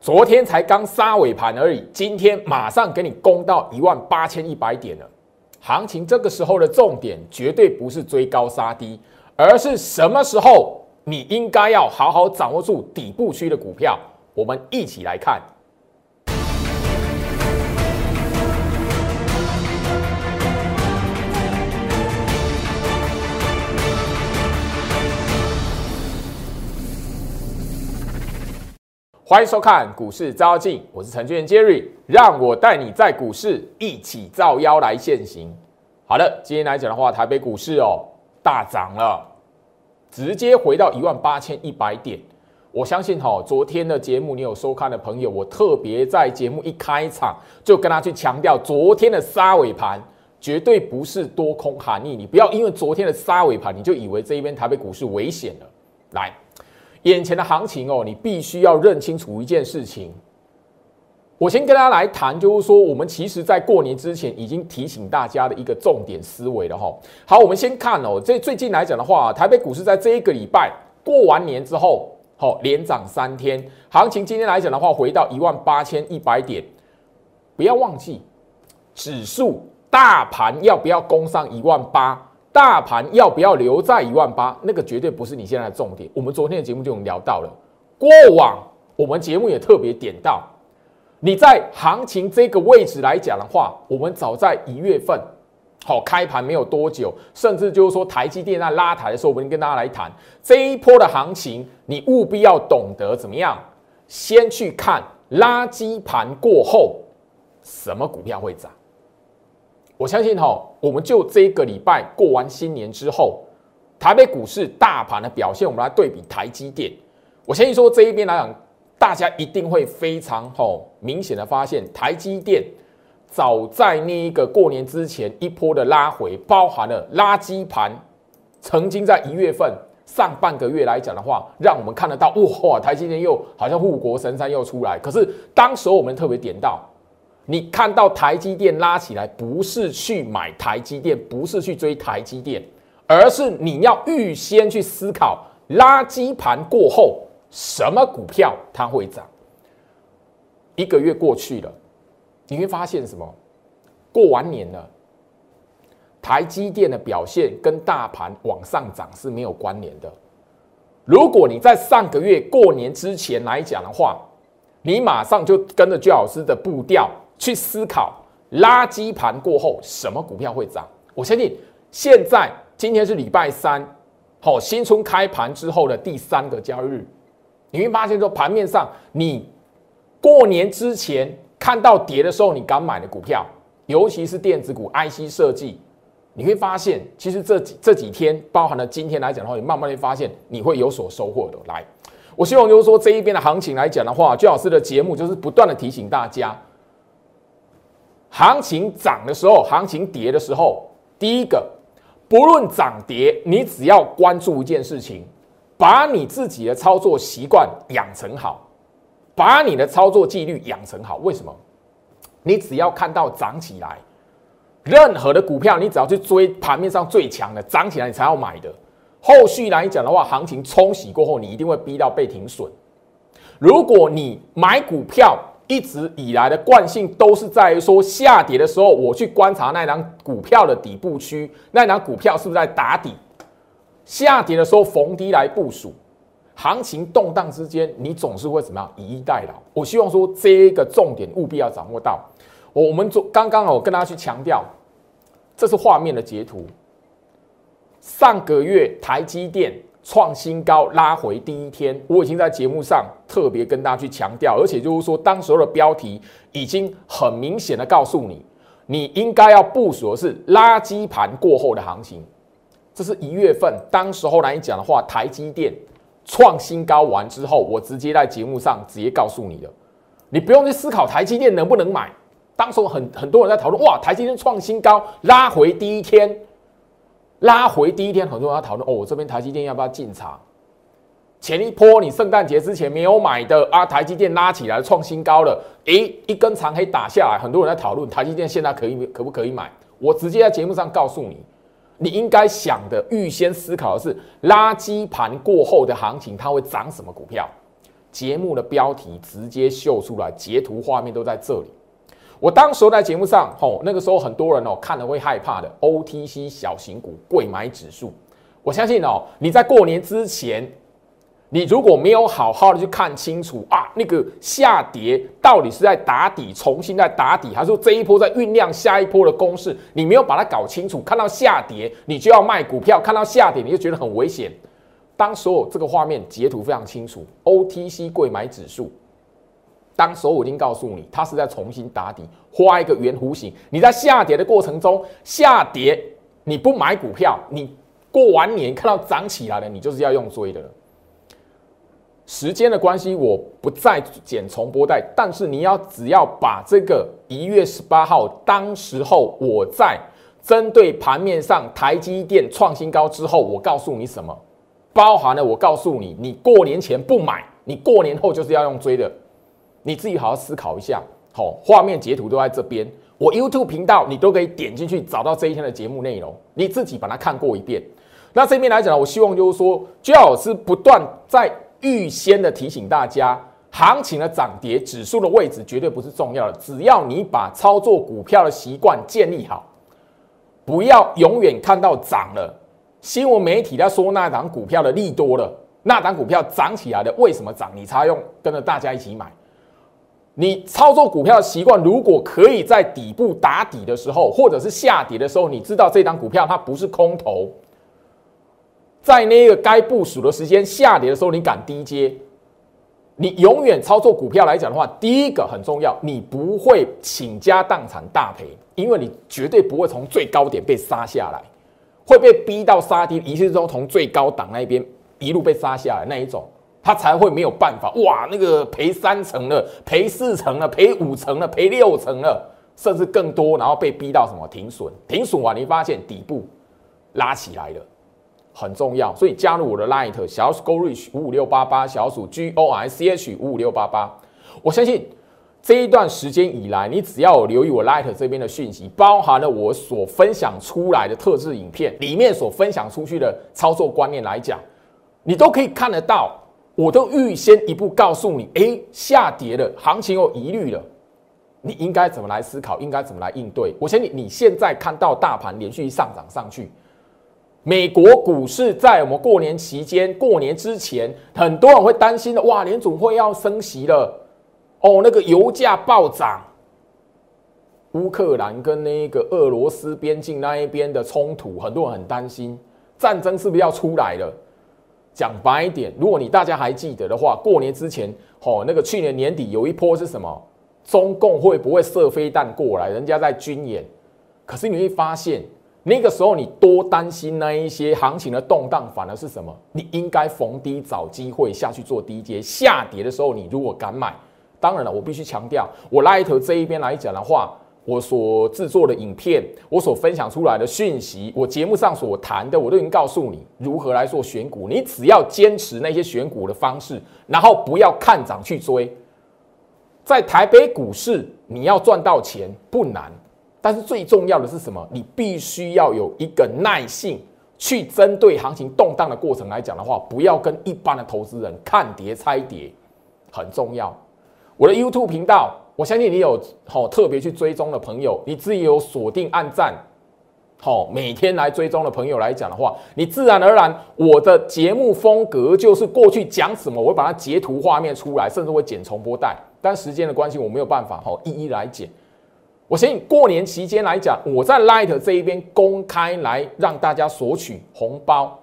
昨天才刚杀尾盘而已，今天马上给你攻到一万八千一百点了。行情这个时候的重点绝对不是追高杀低，而是什么时候你应该要好好掌握住底部区的股票。我们一起来看。欢迎收看股市招妖，我是程序员 Jerry，让我带你在股市一起照妖来现行。好的，今天来讲的话，台北股市哦大涨了，直接回到一万八千一百点。我相信哈，昨天的节目你有收看的朋友，我特别在节目一开场就跟他去强调，昨天的杀尾盘绝对不是多空含义，你不要因为昨天的杀尾盘，你就以为这一边台北股市危险了。来。眼前的行情哦，你必须要认清楚一件事情。我先跟大家来谈，就是说，我们其实在过年之前已经提醒大家的一个重点思维了哈。好，我们先看哦，这最近来讲的话，台北股市在这一个礼拜过完年之后，好连涨三天，行情今天来讲的话，回到一万八千一百点。不要忘记，指数大盘要不要攻上一万八？大盘要不要留在一万八？那个绝对不是你现在的重点。我们昨天的节目就聊到了，过往我们节目也特别点到，你在行情这个位置来讲的话，我们早在一月份，好开盘没有多久，甚至就是说台积电在拉抬的时候，我们跟大家来谈这一波的行情，你务必要懂得怎么样，先去看垃圾盘过后，什么股票会涨。我相信哈，我们就这一个礼拜过完新年之后，台北股市大盘的表现，我们来对比台积电。我相信说这一边来讲，大家一定会非常吼明显的发现，台积电早在那一个过年之前一波的拉回，包含了垃圾盘，曾经在一月份上半个月来讲的话，让我们看得到哇，台积电又好像护国神山又出来。可是当时我们特别点到。你看到台积电拉起来，不是去买台积电，不是去追台积电，而是你要预先去思考，垃圾盘过后什么股票它会涨。一个月过去了，你会发现什么？过完年了，台积电的表现跟大盘往上涨是没有关联的。如果你在上个月过年之前来讲的话，你马上就跟着朱老师的步调。去思考垃圾盘过后什么股票会涨？我相信现在今天是礼拜三，好新春开盘之后的第三个交易日，你会发现说盘面上你过年之前看到跌的时候，你敢买的股票，尤其是电子股、IC 设计，你会发现其实这几这几天，包含了今天来讲的话，你慢慢会发现你会有所收获的。来，我希望就是说这一边的行情来讲的话，最老师的节目就是不断的提醒大家。行情涨的时候，行情跌的时候，第一个，不论涨跌，你只要关注一件事情，把你自己的操作习惯养成好，把你的操作纪律养成好。为什么？你只要看到涨起来，任何的股票，你只要去追盘面上最强的涨起来，你才要买的。后续来讲的话，行情冲洗过后，你一定会逼到被停损。如果你买股票，一直以来的惯性都是在于说下跌的时候，我去观察那张股票的底部区，那张股票是不是在打底？下跌的时候逢低来部署，行情动荡之间，你总是会怎么样以逸待劳？我希望说这个重点务必要掌握到。我们做刚刚我跟大家去强调，这是画面的截图。上个月台积电。创新高拉回第一天，我已经在节目上特别跟大家去强调，而且就是说，当时候的标题已经很明显的告诉你，你应该要部署的是垃圾盘过后的行情。这是一月份，当时候来讲的话，台积电创新高完之后，我直接在节目上直接告诉你的，你不用去思考台积电能不能买。当时候很很多人在讨论，哇，台积电创新高拉回第一天。拉回第一天，很多人要讨论哦，我这边台积电要不要进场？前一波你圣诞节之前没有买的啊，台积电拉起来创新高了，诶，一根长黑打下来，很多人在讨论台积电现在可以可不可以买？我直接在节目上告诉你，你应该想的预先思考的是垃圾盘过后的行情，它会涨什么股票？节目的标题直接秀出来，截图画面都在这里。我当时在节目上，吼，那个时候很多人哦看了会害怕的 OTC 小型股贵买指数，我相信哦，你在过年之前。你如果没有好好的去看清楚啊，那个下跌到底是在打底，重新在打底，还是说这一波在酝酿下一波的攻势？你没有把它搞清楚，看到下跌你就要卖股票，看到下跌你就觉得很危险。当所有这个画面截图非常清楚，OTC 贵买指数，当时我已经告诉你，它是在重新打底，画一个圆弧形。你在下跌的过程中下跌，你不买股票，你过完年看到涨起来了，你就是要用追的。时间的关系，我不再剪重播带，但是你要只要把这个一月十八号当时候我在针对盘面上台积电创新高之后，我告诉你什么，包含了我告诉你，你过年前不买，你过年后就是要用追的，你自己好好思考一下。好，画面截图都在这边，我 YouTube 频道你都可以点进去找到这一天的节目内容，你自己把它看过一遍。那这边来讲呢，我希望就是说，最好是不断在。预先的提醒大家，行情的涨跌指数的位置绝对不是重要的，只要你把操作股票的习惯建立好，不要永远看到涨了，新闻媒体在说那档股票的利多了，那档股票涨起来的为什么涨？你才用跟着大家一起买。你操作股票的习惯，如果可以在底部打底的时候，或者是下跌的时候，你知道这张股票它不是空头。在那个该部署的时间下跌的时候，你敢低接？你永远操作股票来讲的话，第一个很重要，你不会倾家荡产大赔，因为你绝对不会从最高点被杀下来，会被逼到杀低，一切都从最高档那边一路被杀下来那一种，他才会没有办法。哇，那个赔三成了，赔四成了，赔五成了，赔六成了，甚至更多，然后被逼到什么停损？停损完，你发现底部拉起来了。很重要，所以加入我的 Light 小鼠 GoRich 五五六八八小鼠 G O I C H 五五六八八。我相信这一段时间以来，你只要有留意我 Light 这边的讯息，包含了我所分享出来的特制影片里面所分享出去的操作观念来讲，你都可以看得到。我都预先一步告诉你，哎，下跌了，行情有疑虑了，你应该怎么来思考，应该怎么来应对。我相信你现在看到大盘连续上涨上去。美国股市在我们过年期间、过年之前，很多人会担心的。哇，联总会要升息了，哦，那个油价暴涨，乌克兰跟那个俄罗斯边境那一边的冲突，很多人很担心，战争是不是要出来了？讲白一点，如果你大家还记得的话，过年之前，哦，那个去年年底有一波是什么？中共会不会射飞弹过来？人家在军演，可是你会发现。那个时候你多担心那一些行情的动荡，反而是什么？你应该逢低找机会下去做低阶，下跌的时候你如果敢买，当然了，我必须强调，我拉一头这一边来讲的话，我所制作的影片，我所分享出来的讯息，我节目上所谈的，我都已经告诉你如何来做选股。你只要坚持那些选股的方式，然后不要看涨去追，在台北股市你要赚到钱不难。但是最重要的是什么？你必须要有一个耐性，去针对行情动荡的过程来讲的话，不要跟一般的投资人看跌猜跌，很重要。我的 YouTube 频道，我相信你有好特别去追踪的朋友，你自己有锁定按赞，好每天来追踪的朋友来讲的话，你自然而然，我的节目风格就是过去讲什么，我会把它截图画面出来，甚至会剪重播带。但时间的关系，我没有办法好一一来剪。我相信过年期间来讲，我在 Light 这一边公开来让大家索取红包，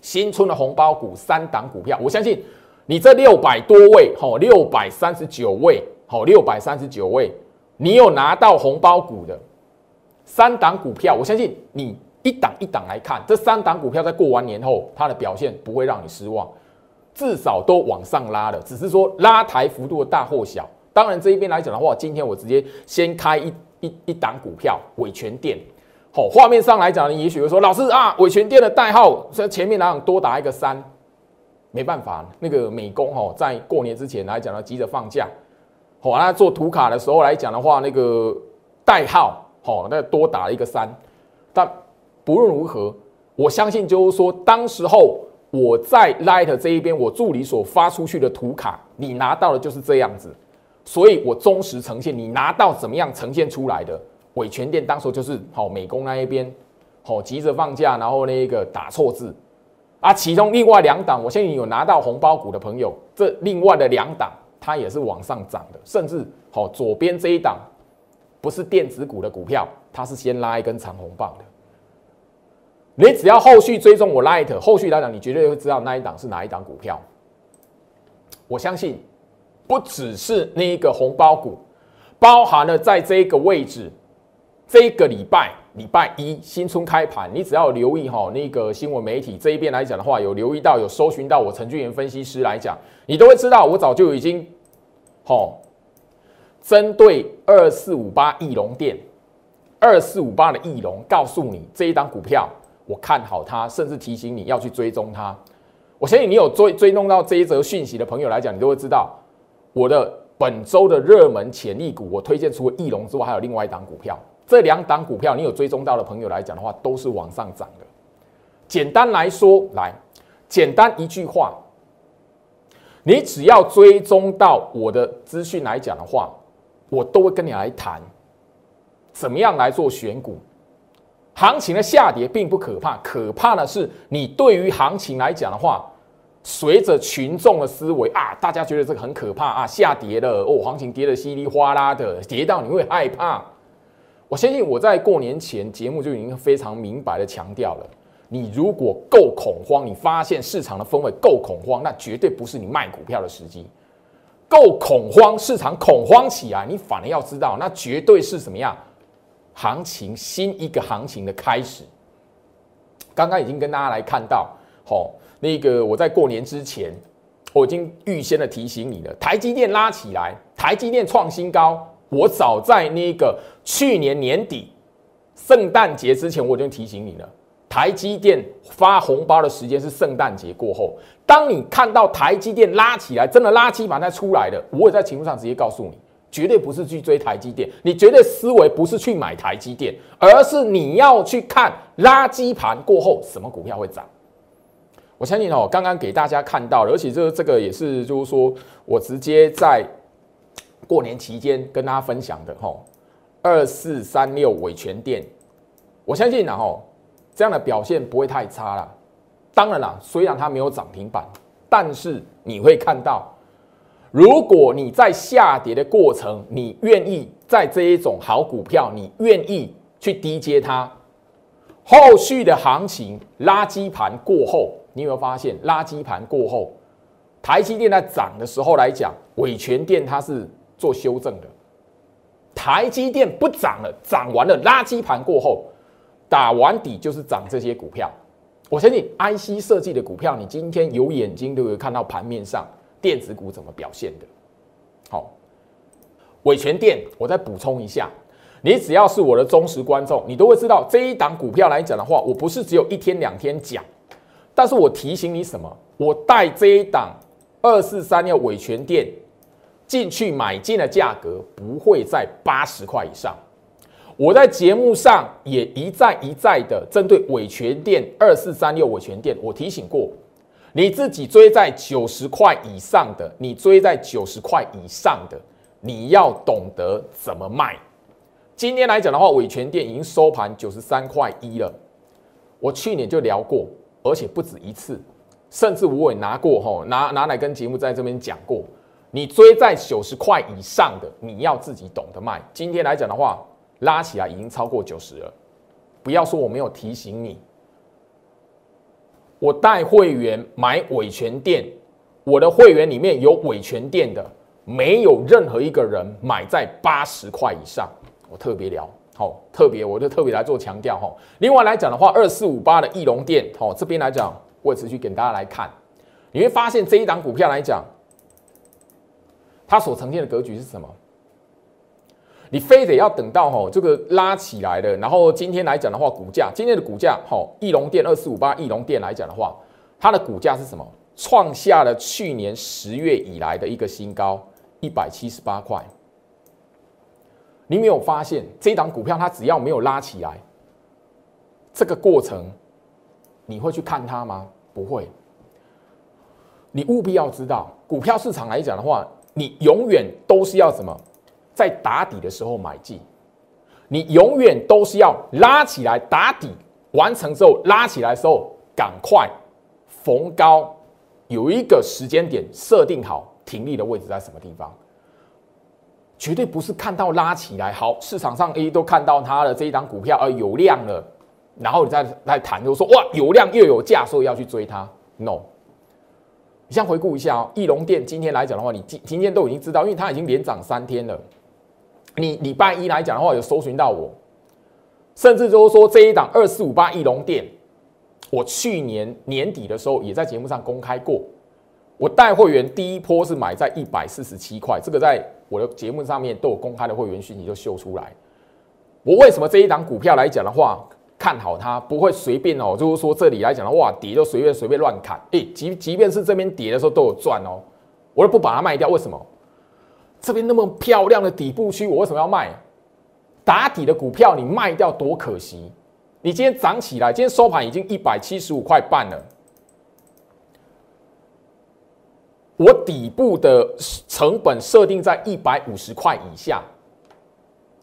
新春的红包股三档股票，我相信你这六百多位，吼六百三十九位，好六百三十九位，你有拿到红包股的三档股票，我相信你一档一档来看，这三档股票在过完年后，它的表现不会让你失望，至少都往上拉了，只是说拉抬幅度的大或小。当然，这一边来讲的话，今天我直接先开一一一档股票，伟权店。好，画面上来讲呢，也许会说，老师啊，伟权店的代号在前面哪样多打一个三？没办法，那个美工哈，在过年之前来讲呢，急着放假。好，那做图卡的时候来讲的话，那个代号好，那多打了一个三。但不论如何，我相信就是说，当时候我在 Light 这一边，我助理所发出去的图卡，你拿到的就是这样子，所以我忠实呈现。你拿到怎么样呈现出来的？伟全店当时就是好美工那一边，好急着放假，然后那个打错字啊。其中另外两档，我相信有拿到红包股的朋友，这另外的两档它也是往上涨的，甚至好左边这一档不是电子股的股票，它是先拉一根长红棒的。你只要后续追踪我 Light，后续来讲，你绝对会知道那一档是哪一档股票。我相信不只是那一个红包股，包含了在这个位置，这个礼拜礼拜一新春开盘，你只要留意哈那个新闻媒体这一边来讲的话，有留意到有搜寻到我陈俊元分析师来讲，你都会知道我早就已经好针对二四五八翼龙店二四五八的翼龙，告诉你这一档股票。我看好它，甚至提醒你要去追踪它。我相信你有追追踪到这一则讯息的朋友来讲，你都会知道我的本周的热门潜力股，我推荐除了翼龙之外，还有另外一档股票。这两档股票你有追踪到的朋友来讲的话，都是往上涨的。简单来说，来简单一句话，你只要追踪到我的资讯来讲的话，我都会跟你来谈怎么样来做选股。行情的下跌并不可怕，可怕的是你对于行情来讲的话，随着群众的思维啊，大家觉得这个很可怕啊，下跌了哦，行情跌得稀里哗啦的，跌到你会害怕。我相信我在过年前节目就已经非常明白的强调了，你如果够恐慌，你发现市场的氛围够恐慌，那绝对不是你卖股票的时机。够恐慌，市场恐慌起来，你反而要知道，那绝对是什么样？行情新一个行情的开始，刚刚已经跟大家来看到，好，那个我在过年之前，我已经预先的提醒你了，台积电拉起来，台积电创新高，我早在那个去年年底圣诞节之前，我就提醒你了，台积电发红包的时间是圣诞节过后，当你看到台积电拉起来，真的垃圾盘在出来了，我也在节目上直接告诉你。绝对不是去追台积电，你绝对思维不是去买台积电，而是你要去看垃圾盘过后什么股票会涨。我相信哦，刚刚给大家看到了，而且这这个也是就是说我直接在过年期间跟大家分享的哈，二四三六伟全店，我相信然后这样的表现不会太差了。当然了，虽然它没有涨停板，但是你会看到。如果你在下跌的过程，你愿意在这一种好股票，你愿意去低接它，后续的行情垃圾盘过后，你有没有发现垃圾盘过后，台积电在涨的时候来讲，伟全电它是做修正的，台积电不涨了，涨完了垃圾盘过后，打完底就是涨这些股票。我相信 IC 设计的股票，你今天有眼睛都会看到盘面上。电子股怎么表现的？好，伟全电，我再补充一下，你只要是我的忠实观众，你都会知道这一档股票来讲的话，我不是只有一天两天讲，但是我提醒你什么？我带这一档二四三六伟全电进去买进的价格不会在八十块以上。我在节目上也一再一再的针对伟全电二四三六伟全电，我提醒过。你自己追在九十块以上的，你追在九十块以上的，你要懂得怎么卖。今天来讲的话，伟全店已经收盘九十三块一了。我去年就聊过，而且不止一次，甚至我也拿过吼，拿拿来跟节目在这边讲过。你追在九十块以上的，你要自己懂得卖。今天来讲的话，拉起来已经超过九十了，不要说我没有提醒你。我带会员买伟全店，我的会员里面有伟全店的，没有任何一个人买在八十块以上。我特别聊，好，特别我就特别来做强调哈。另外来讲的话，二四五八的翼龙店，好，这边来讲，我持续给大家来看，你会发现这一档股票来讲，它所呈现的格局是什么？你非得要等到吼这个拉起来了，然后今天来讲的话，股价今天的股价吼，翼龙电二四五八，翼龙电来讲的话，它的股价是什么？创下了去年十月以来的一个新高，一百七十八块。你没有发现这档股票它只要没有拉起来，这个过程你会去看它吗？不会。你务必要知道，股票市场来讲的话，你永远都是要什么，在打底的时候买进，你永远都是要拉起来打底完成之后拉起来的时候，赶快逢高有一个时间点设定好停利的位置在什么地方，绝对不是看到拉起来好，市场上 A 都看到它的这一档股票呃有量了，然后你再来谈就说哇有量又有价，所以要去追它，no。你先回顾一下哦，翼龙店今天来讲的话，你今今天都已经知道，因为它已经连涨三天了。你礼拜一来讲的话，有搜寻到我，甚至就是说这一档二四五八翼龙店，我去年年底的时候也在节目上公开过，我带会员第一波是买在一百四十七块，这个在我的节目上面都有公开的会员讯息就秀出来。我为什么这一档股票来讲的话？看好它不会随便哦，就是说这里来讲的话，跌就随便随便乱砍。诶，即即便是这边跌的时候都有赚哦，我都不把它卖掉。为什么？这边那么漂亮的底部区，我为什么要卖？打底的股票你卖掉多可惜！你今天涨起来，今天收盘已经一百七十五块半了。我底部的成本设定在一百五十块以下，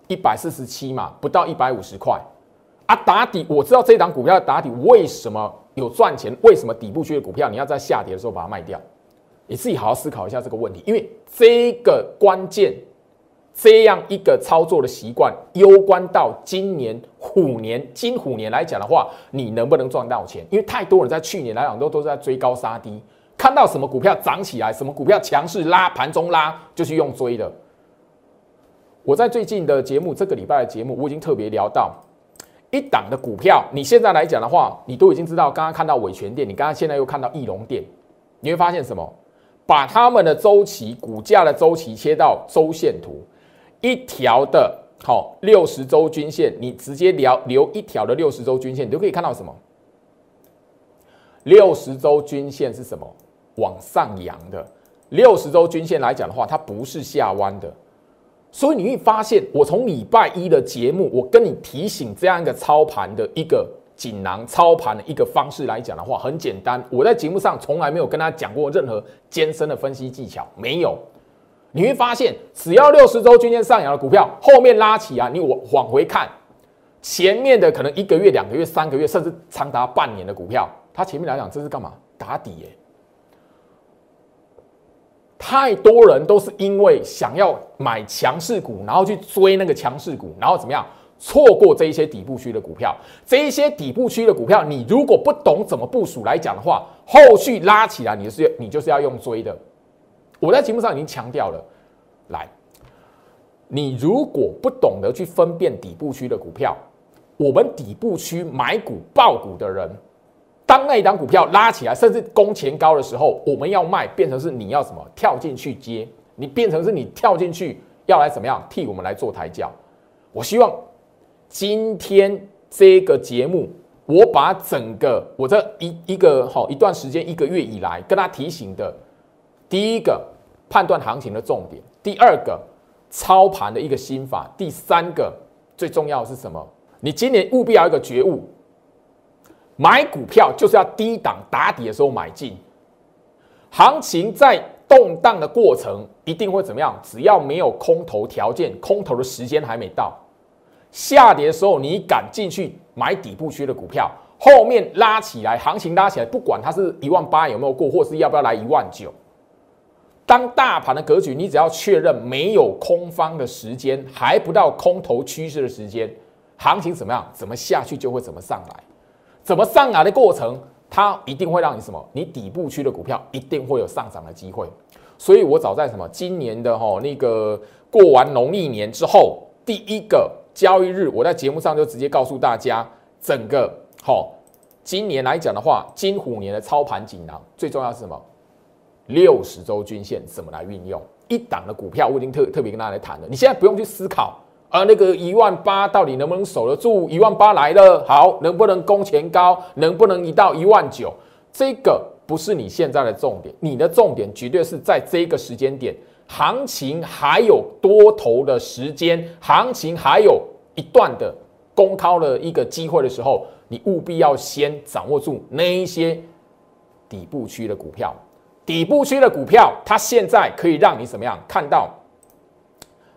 一百四十七嘛，不到一百五十块。啊，打底我知道这档股票的打底为什么有赚钱？为什么底部区的股票你要在下跌的时候把它卖掉？你自己好好思考一下这个问题，因为这个关键这样一个操作的习惯，攸关到今年虎年金虎年来讲的话，你能不能赚到钱？因为太多人在去年来讲都都在追高杀低，看到什么股票涨起来，什么股票强势拉盘中拉就去用追的。我在最近的节目，这个礼拜的节目，我已经特别聊到。一档的股票，你现在来讲的话，你都已经知道。刚刚看到伟权店，你刚刚现在又看到翼龙店，你会发现什么？把他们的周期股价的周期切到周线图，一条的好六十周均线，你直接留留一条的六十周均线，你就可以看到什么？六十周均线是什么？往上扬的。六十周均线来讲的话，它不是下弯的。所以你会发现，我从礼拜一的节目，我跟你提醒这样一个操盘的一个锦囊操盘的一个方式来讲的话，很简单。我在节目上从来没有跟他讲过任何艰深的分析技巧，没有。你会发现，只要六十周均线上扬的股票，后面拉起啊，你往往回看，前面的可能一个月、两个月、三个月，甚至长达半年的股票，它前面来讲这是干嘛？打底耶。太多人都是因为想要买强势股，然后去追那个强势股，然后怎么样错过这一些底部区的股票？这一些底部区的股票，你如果不懂怎么部署来讲的话，后续拉起来你是你就是要用追的。我在节目上已经强调了，来，你如果不懂得去分辨底部区的股票，我们底部区买股爆股的人。当那一档股票拉起来，甚至攻前高的时候，我们要卖，变成是你要什么跳进去接，你变成是你跳进去要来怎么样替我们来做抬轿。我希望今天这个节目，我把整个我这一一个好一段时间一个月以来跟他提醒的，第一个判断行情的重点，第二个操盘的一个心法，第三个最重要是什么？你今年务必要一个觉悟。买股票就是要低档打底的时候买进，行情在动荡的过程一定会怎么样？只要没有空头条件，空头的时间还没到，下跌的时候你敢进去买底部区的股票，后面拉起来，行情拉起来，不管它是一万八有没有过，或是要不要来一万九，当大盘的格局，你只要确认没有空方的时间，还不到空头趋势的时间，行情怎么样？怎么下去就会怎么上来。怎么上来的过程，它一定会让你什么？你底部区的股票一定会有上涨的机会。所以我早在什么今年的哈那个过完农历年之后，第一个交易日，我在节目上就直接告诉大家，整个哈今年来讲的话，金虎年的操盘锦囊最重要是什么？六十周均线怎么来运用？一档的股票我已经特特别跟大家来谈了，你现在不用去思考。而那个一万八到底能不能守得住？一万八来了，好，能不能攻前高？能不能一到一万九？这个不是你现在的重点，你的重点绝对是在这个时间点，行情还有多头的时间，行情还有一段的攻高的一个机会的时候，你务必要先掌握住那一些底部区的股票。底部区的股票，它现在可以让你怎么样看到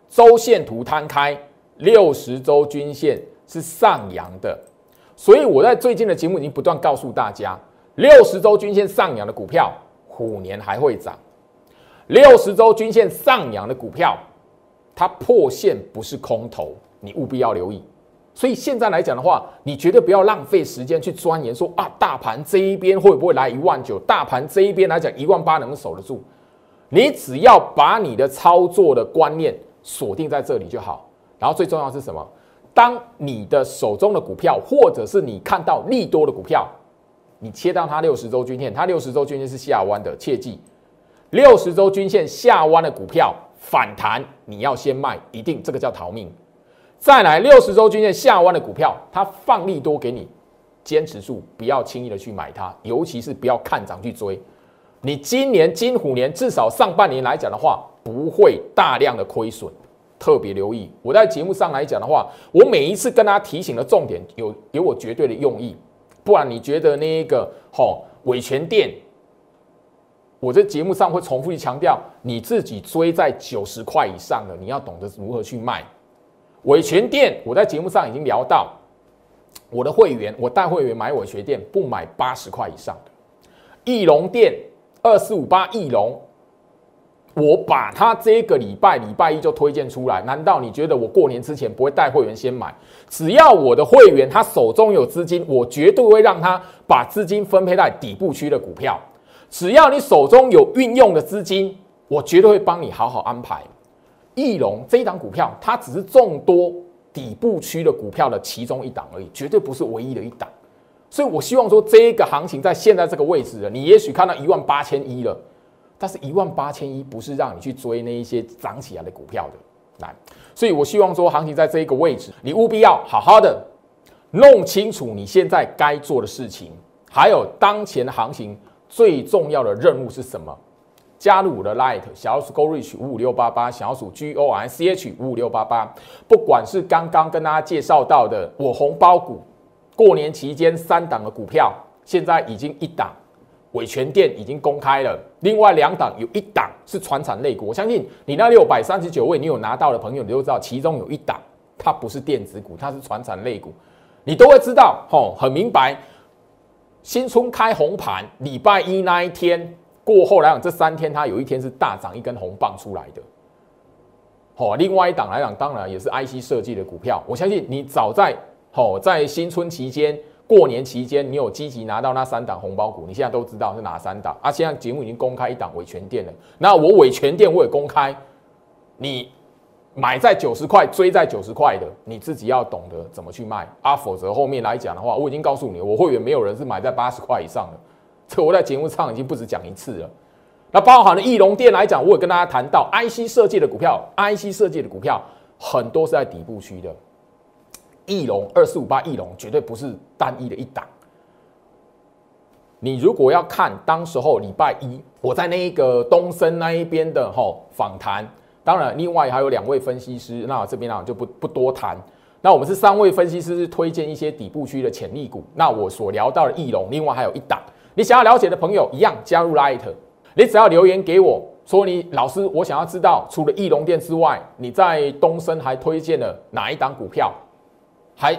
周线图摊开，六十周均线是上扬的。所以我在最近的节目已经不断告诉大家，六十周均线上扬的股票，虎年还会涨。六十周均线上扬的股票，它破线不是空头，你务必要留意。所以现在来讲的话，你绝对不要浪费时间去钻研说啊，大盘这一边会不会来一万九？大盘这一边来讲一万八能不能守得住？你只要把你的操作的观念锁定在这里就好。然后最重要是什么？当你的手中的股票，或者是你看到利多的股票，你切到它六十周均线，它六十周均线是下弯的，切记，六十周均线下弯的股票反弹，你要先卖，一定这个叫逃命。再来六十周均线下弯的股票，它放利多给你，坚持住，不要轻易的去买它，尤其是不要看涨去追。你今年金虎年至少上半年来讲的话，不会大量的亏损，特别留意。我在节目上来讲的话，我每一次跟大家提醒的重点有有我绝对的用意，不然你觉得那一个吼伟权店，我在节目上会重复去强调，你自己追在九十块以上的，你要懂得如何去卖。伟全店，我在节目上已经聊到，我的会员，我带会员买伟全店，不买八十块以上的。翼龙店二四五八翼龙，我把它这个礼拜礼拜一就推荐出来，难道你觉得我过年之前不会带会员先买？只要我的会员他手中有资金，我绝对会让他把资金分配在底部区的股票。只要你手中有运用的资金，我绝对会帮你好好安排。翼龙这一档股票，它只是众多底部区的股票的其中一档而已，绝对不是唯一的一档。所以我希望说，这个行情在现在这个位置，你也许看到一万八千一了，但是一万八千一不是让你去追那一些涨起来的股票的。来，所以我希望说，行情在这一个位置，你务必要好好的弄清楚你现在该做的事情，还有当前的行情最重要的任务是什么。加入我的 Light 小鼠 Go Reach 五五六八八，小鼠 G O R C H 五五六八八。不管是刚刚跟大家介绍到的我红包股，过年期间三档的股票，现在已经一档伟全店已经公开了，另外两档有一档是传产类股。我相信你那六百三十九位你有拿到的朋友，你都知道其中有一档它不是电子股，它是传产类股，你都会知道吼，很明白。新春开红盘，礼拜一那一天。过后来讲，这三天它有一天是大涨一根红棒出来的。好，另外一档来讲，当然也是 IC 设计的股票。我相信你早在好在新春期间、过年期间，你有积极拿到那三档红包股，你现在都知道是哪三档啊？现在节目已经公开一档伟全店了。那我伟全店我也公开，你买在九十块，追在九十块的，你自己要懂得怎么去卖啊。否则后面来讲的话，我已经告诉你，我会员没有人是买在八十块以上的。这我在节目上已经不止讲一次了。那包含了翼龙店来讲，我也跟大家谈到，IC 设计的股票，IC 设计的股票很多是在底部区的。翼龙二四五八，翼龙绝对不是单一的一档。你如果要看当时候礼拜一我在那一个东升那一边的吼访谈，当然另外还有两位分析师，那这边呢就不不多谈。那我们是三位分析师是推荐一些底部区的潜力股。那我所聊到的翼龙，另外还有一档。你想要了解的朋友一样加入 Light，你只要留言给我说你老师，我想要知道除了翼龙店之外，你在东升还推荐了哪一档股票，还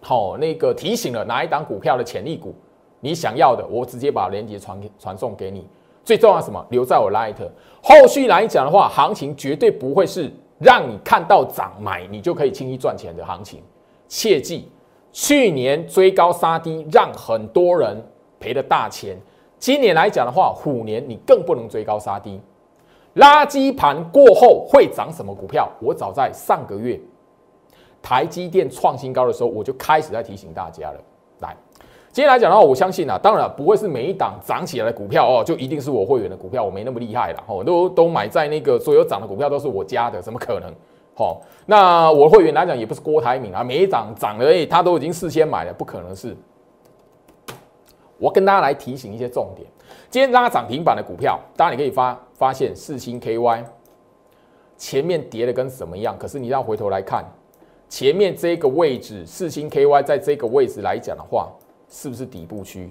好那个提醒了哪一档股票的潜力股，你想要的，我直接把链接传传送给你。最重要什么？留在我 Light，后续来讲的话，行情绝对不会是让你看到涨买你就可以轻易赚钱的行情。切记，去年追高杀低，让很多人。赔了大钱，今年来讲的话，虎年你更不能追高杀低。垃圾盘过后会涨什么股票？我早在上个月台积电创新高的时候，我就开始在提醒大家了。来，今天来讲的话，我相信啊，当然不会是每一档涨起来的股票哦，就一定是我会员的股票，我没那么厉害了哦，都都买在那个所有涨的股票都是我家的，怎么可能？好，那我会员来讲也不是郭台铭啊，每一涨涨了，他都已经事先买了，不可能是。我跟大家来提醒一些重点。今天拉涨停板的股票，当然你可以发发现四星 KY 前面跌的跟什么样？可是你要回头来看，前面这个位置四星 KY 在这个位置来讲的话，是不是底部区？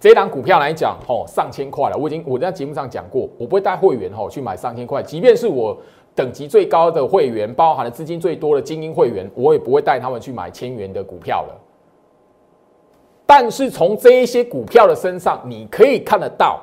这一档股票来讲，吼上千块了，我已经我在节目上讲过，我不会带会员吼去买上千块，即便是我等级最高的会员，包含了资金最多的精英会员，我也不会带他们去买千元的股票了。但是从这一些股票的身上，你可以看得到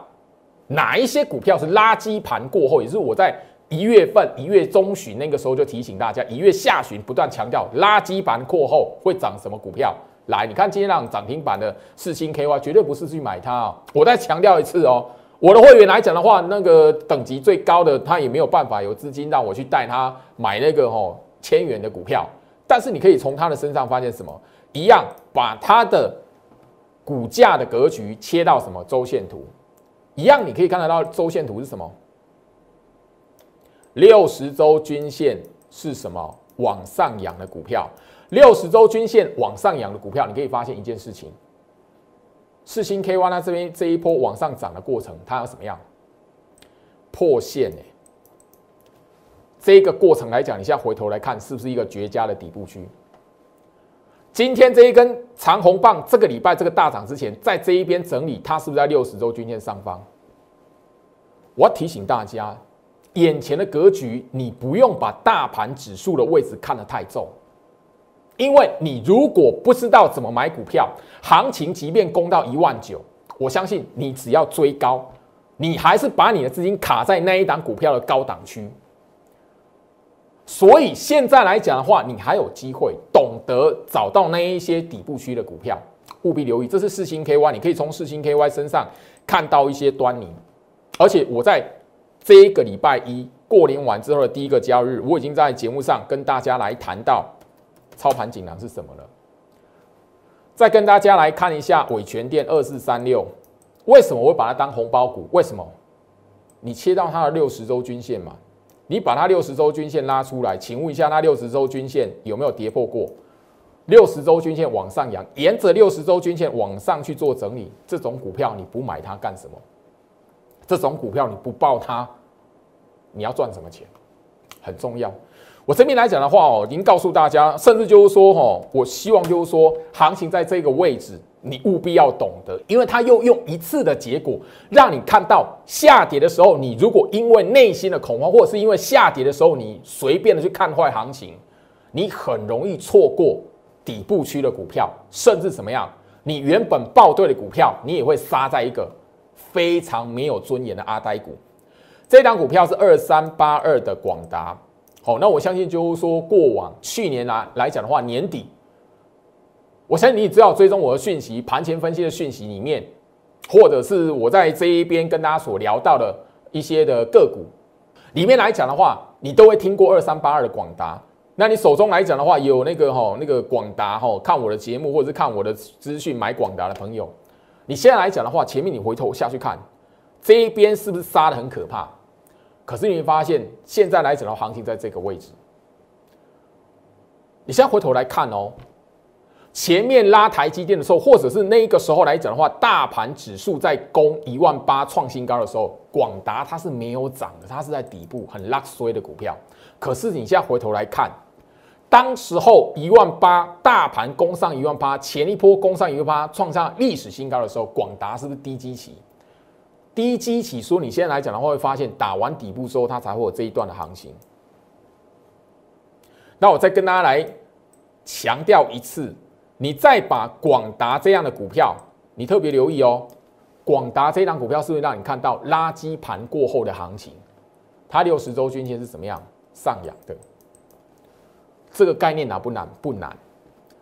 哪一些股票是垃圾盘过后，也是我在一月份一月中旬那个时候就提醒大家，一月下旬不断强调垃圾盘过后会涨什么股票。来，你看今天让涨停板的四星 KY，绝对不是去买它哦。我再强调一次哦，我的会员来讲的话，那个等级最高的，他也没有办法有资金让我去带他买那个哦千元的股票。但是你可以从他的身上发现什么？一样把他的股价的格局切到什么周线图，一样你可以看得到周线图是什么？六十周均线是什么？往上扬的股票。六十周均线往上扬的股票，你可以发现一件事情：四星 K Y 它这边这一波往上涨的过程，它要怎么样破线呢？这个过程来讲，你现在回头来看，是不是一个绝佳的底部区？今天这一根长红棒，这个礼拜这个大涨之前，在这一边整理，它是不是在六十周均线上方？我要提醒大家，眼前的格局，你不用把大盘指数的位置看得太重。因为你如果不知道怎么买股票，行情即便攻到一万九，我相信你只要追高，你还是把你的资金卡在那一档股票的高档区。所以现在来讲的话，你还有机会懂得找到那一些底部区的股票，务必留意。这是四星 KY，你可以从四星 KY 身上看到一些端倪。而且我在这一个礼拜一过年完之后的第一个交易日，我已经在节目上跟大家来谈到。操盘锦囊是什么了？再跟大家来看一下伟权店二四三六，为什么我会把它当红包股？为什么？你切到它的六十周均线嘛，你把它六十周均线拉出来，请问一下，那六十周均线有没有跌破过？六十周均线往上扬，沿着六十周均线往上去做整理，这种股票你不买它干什么？这种股票你不报它，你要赚什么钱？很重要。我这边来讲的话哦，已经告诉大家，甚至就是说哈，我希望就是说，行情在这个位置，你务必要懂得，因为它又用一次的结果，让你看到下跌的时候，你如果因为内心的恐慌，或者是因为下跌的时候，你随便的去看坏行情，你很容易错过底部区的股票，甚至怎么样，你原本报对的股票，你也会杀在一个非常没有尊严的阿呆股。这档股票是二三八二的广达。好，那我相信就是说，过往去年来来讲的话，年底，我相信你只要追踪我的讯息，盘前分析的讯息里面，或者是我在这一边跟大家所聊到的一些的个股里面来讲的话，你都会听过二三八二的广达。那你手中来讲的话，有那个哈那个广达哈，看我的节目或者是看我的资讯买广达的朋友，你现在来讲的话，前面你回头下去看，这一边是不是杀的很可怕？可是你会发现，现在来讲的行情在这个位置。你现在回头来看哦，前面拉台积电的时候，或者是那个时候来讲的话，大盘指数在攻一万八创新高的时候，广达它是没有涨的，它是在底部很拉衰的股票。可是你现在回头来看，当时候一万八大盘攻上一万八，前一波攻上一万八，创下历史新高的时候，广达是不是低基期？低基起说，你现在来讲的话，会发现打完底部之后，它才会有这一段的行情。那我再跟大家来强调一次，你再把广达这样的股票，你特别留意哦。广达这张股票是不是让你看到垃圾盘过后的行情？它六十周均线是怎么样上扬的？这个概念难不难？不难。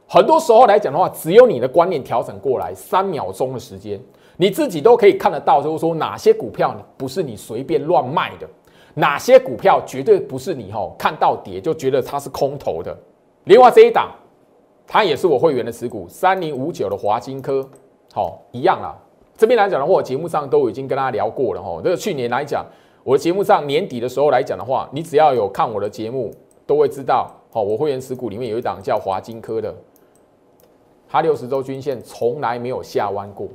很多时候来讲的话，只有你的观念调整过来，三秒钟的时间。你自己都可以看得到，就是说哪些股票不是你随便乱卖的，哪些股票绝对不是你吼看到跌就觉得它是空头的。另外这一档，它也是我会员的持股，三零五九的华金科，好一样啦。这边来讲的话，我节目上都已经跟大家聊过了哈。这个去年来讲，我的节目上年底的时候来讲的话，你只要有看我的节目，都会知道，好，我会员持股里面有一档叫华金科的，它六十周均线从来没有下弯过。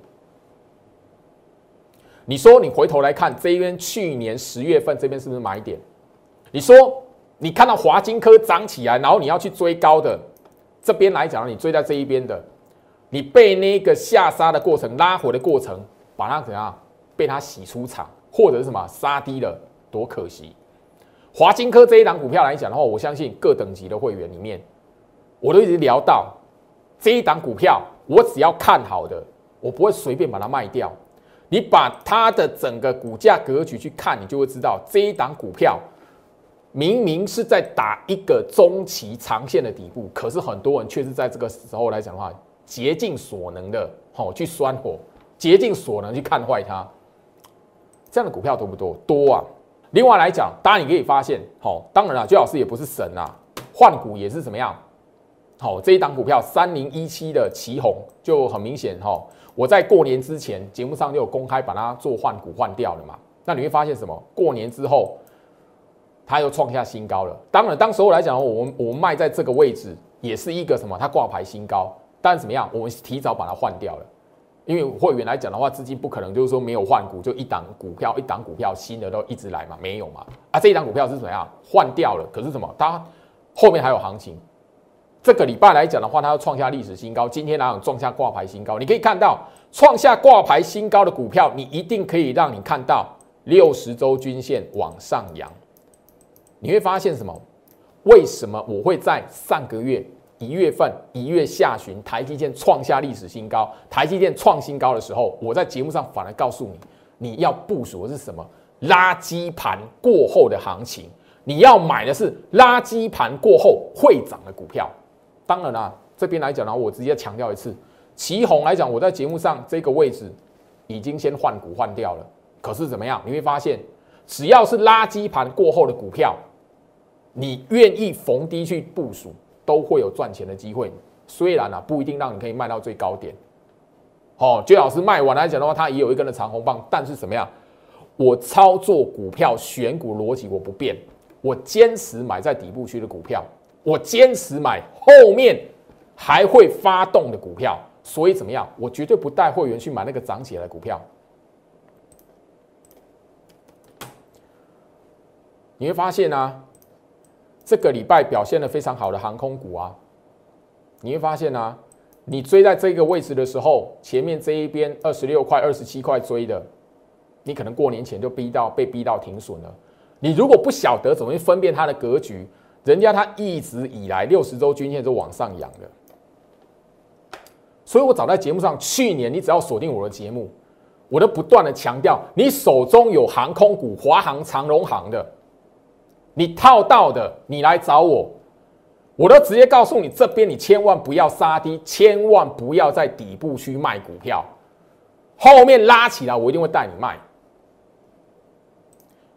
你说你回头来看这边去年十月份这边是不是买点？你说你看到华金科涨起来，然后你要去追高的，这边来讲你追在这一边的，你被那个下杀的过程、拉回的过程，把它怎样被它洗出场，或者是什么杀低了，多可惜。华金科这一档股票来讲的话，我相信各等级的会员里面，我都一直聊到这一档股票，我只要看好的，我不会随便把它卖掉。你把它的整个股价格局去看，你就会知道这一档股票明明是在打一个中期长线的底部，可是很多人却是在这个时候来讲的话，竭尽所能的吼去酸火，竭尽所能去看坏它。这样的股票多不多？多啊！另外来讲，当然你可以发现，好，当然了，最老师也不是神啊，换股也是怎么样？好，这一档股票三零一七的旗红就很明显哈。我在过年之前节目上就有公开把它做换股换掉了嘛？那你会发现什么？过年之后，它又创下新高了。当然，当时候来讲，我们我们卖在这个位置也是一个什么？它挂牌新高，但怎么样？我们提早把它换掉了。因为会员来讲的话，资金不可能就是说没有换股，就一档股票一档股票新的都一直来嘛，没有嘛？啊，这一档股票是怎样换掉了？可是什么？它后面还有行情。这个礼拜来讲的话，它要创下历史新高。今天来讲创下挂牌新高，你可以看到创下挂牌新高的股票，你一定可以让你看到六十周均线往上扬。你会发现什么？为什么我会在上个月？一月份一月下旬，台积电创下历史新高。台积电创新高的时候，我在节目上反而告诉你，你要部署的是什么？垃圾盘过后的行情，你要买的是垃圾盘过后会涨的股票。当然啦，这边来讲呢，我直接强调一次，旗红来讲，我在节目上这个位置已经先换股换掉了。可是怎么样？你会发现，只要是垃圾盘过后的股票，你愿意逢低去部署。都会有赚钱的机会，虽然啊不一定让你可以卖到最高点。好，就老师卖完来讲的话，它也有一根的长红棒。但是怎么样？我操作股票选股逻辑我不变，我坚持买在底部区的股票，我坚持买后面还会发动的股票。所以怎么样？我绝对不带会员去买那个涨起来的股票。你会发现呢？这个礼拜表现的非常好的航空股啊，你会发现呢，你追在这个位置的时候，前面这一边二十六块、二十七块追的，你可能过年前就逼到被逼到停损了。你如果不晓得怎么去分辨它的格局，人家它一直以来六十周均线都往上扬的，所以我早在节目上，去年你只要锁定我的节目，我都不断的强调，你手中有航空股、华航、长荣航的。你套到的，你来找我，我都直接告诉你，这边你千万不要杀低，千万不要在底部去卖股票，后面拉起来，我一定会带你卖。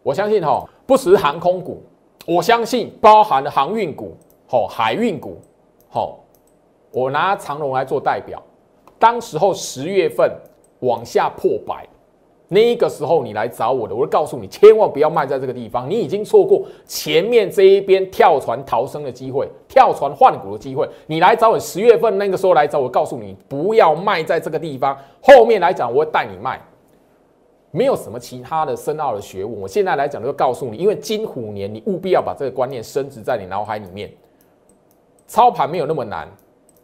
我相信哈，不是航空股，我相信包含了航运股、吼海运股、吼，我拿长龙来做代表，当时候十月份往下破百。那个时候你来找我的，我会告诉你，千万不要卖在这个地方，你已经错过前面这一边跳船逃生的机会，跳船换股的机会。你来找我十月份那个时候来找我，告诉你不要卖在这个地方。后面来讲，我会带你卖，没有什么其他的深奥的学问。我现在来讲就告诉你，因为金虎年，你务必要把这个观念升值在你脑海里面。操盘没有那么难，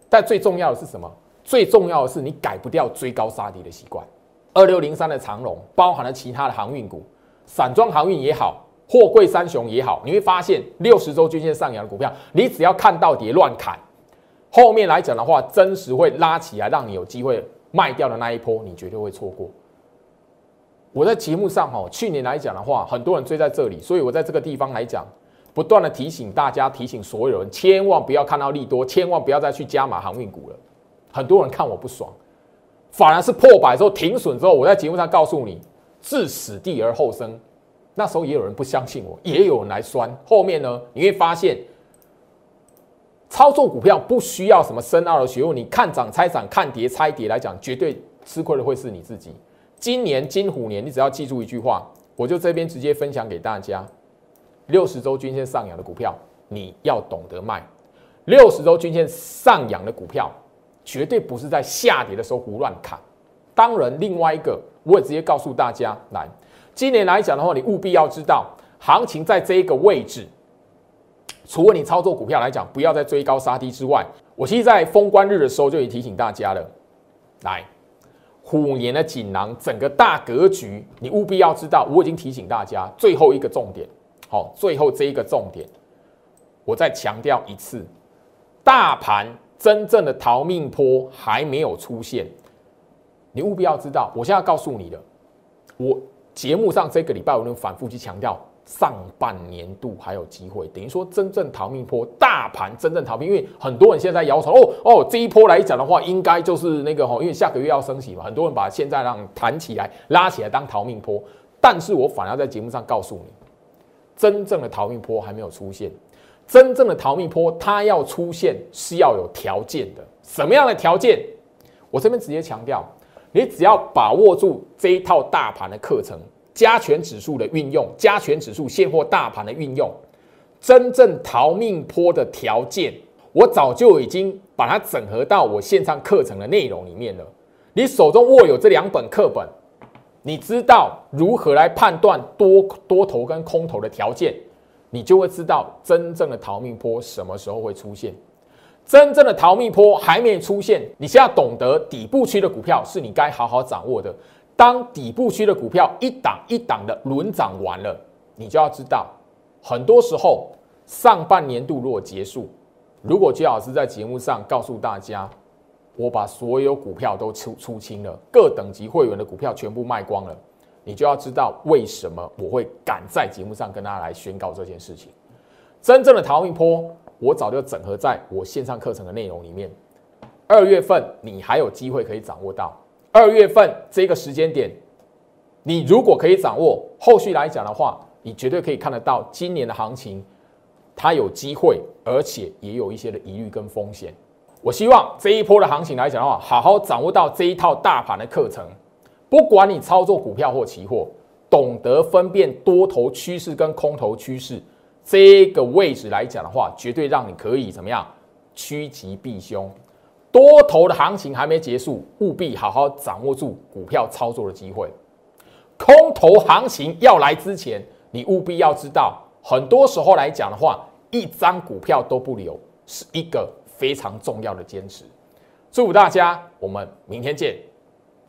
但最重要的是什么？最重要的是你改不掉追高杀低的习惯。二六零三的长龙包含了其他的航运股，散装航运也好，货柜三雄也好，你会发现六十周均线上扬的股票，你只要看到跌乱砍，后面来讲的话，真实会拉起来，让你有机会卖掉的那一波，你绝对会错过。我在节目上哈，去年来讲的话，很多人追在这里，所以我在这个地方来讲，不断的提醒大家，提醒所有人，千万不要看到利多，千万不要再去加码航运股了。很多人看我不爽。反而是破百之后停损之后，我在节目上告诉你，置死地而后生。那时候也有人不相信我，也有人来酸。后面呢，你会发现，操作股票不需要什么深奥的学问，你看涨猜涨，看跌猜跌来讲，绝对吃亏的会是你自己。今年金虎年，你只要记住一句话，我就这边直接分享给大家：六十周均线上扬的股票，你要懂得卖；六十周均线上扬的股票。绝对不是在下跌的时候胡乱砍。当然，另外一个我也直接告诉大家，来，今年来讲的话，你务必要知道，行情在这一个位置，除了你操作股票来讲，不要再追高杀低之外，我其实，在封关日的时候就已提醒大家了，来，虎年的锦囊，整个大格局，你务必要知道。我已经提醒大家，最后一个重点，好，最后这一个重点，我再强调一次，大盘真正的逃命坡还没有出现，你务必要知道。我现在告诉你的，我节目上这个礼拜我能反复去强调。上半年度还有机会，等于说真正逃命坡，大盘真正逃命，因为很多人现在摇头哦哦，这一波来讲的话，应该就是那个哈，因为下个月要升息嘛，很多人把现在让弹起来、拉起来当逃命坡，但是我反而在节目上告诉你，真正的逃命坡还没有出现，真正的逃命坡它要出现是要有条件的，什么样的条件？我这边直接强调，你只要把握住这一套大盘的课程。加权指数的运用，加权指数现货大盘的运用，真正逃命坡的条件，我早就已经把它整合到我线上课程的内容里面了。你手中握有这两本课本，你知道如何来判断多多头跟空头的条件，你就会知道真正的逃命坡什么时候会出现。真正的逃命坡还没出现，你先要懂得底部区的股票是你该好好掌握的。当底部区的股票一档一档的轮涨完了，你就要知道，很多时候上半年度如果结束，如果杰老师在节目上告诉大家，我把所有股票都出出清了，各等级会员的股票全部卖光了，你就要知道为什么我会敢在节目上跟大家来宣告这件事情。真正的逃命坡，我早就整合在我线上课程的内容里面。二月份你还有机会可以掌握到。二月份这个时间点，你如果可以掌握，后续来讲的话，你绝对可以看得到今年的行情，它有机会，而且也有一些的疑虑跟风险。我希望这一波的行情来讲的话，好好掌握到这一套大盘的课程，不管你操作股票或期货，懂得分辨多头趋势跟空头趋势，这个位置来讲的话，绝对让你可以怎么样趋吉避凶。多头的行情还没结束，务必好好掌握住股票操作的机会。空头行情要来之前，你务必要知道，很多时候来讲的话，一张股票都不留，是一个非常重要的坚持。祝大家，我们明天见。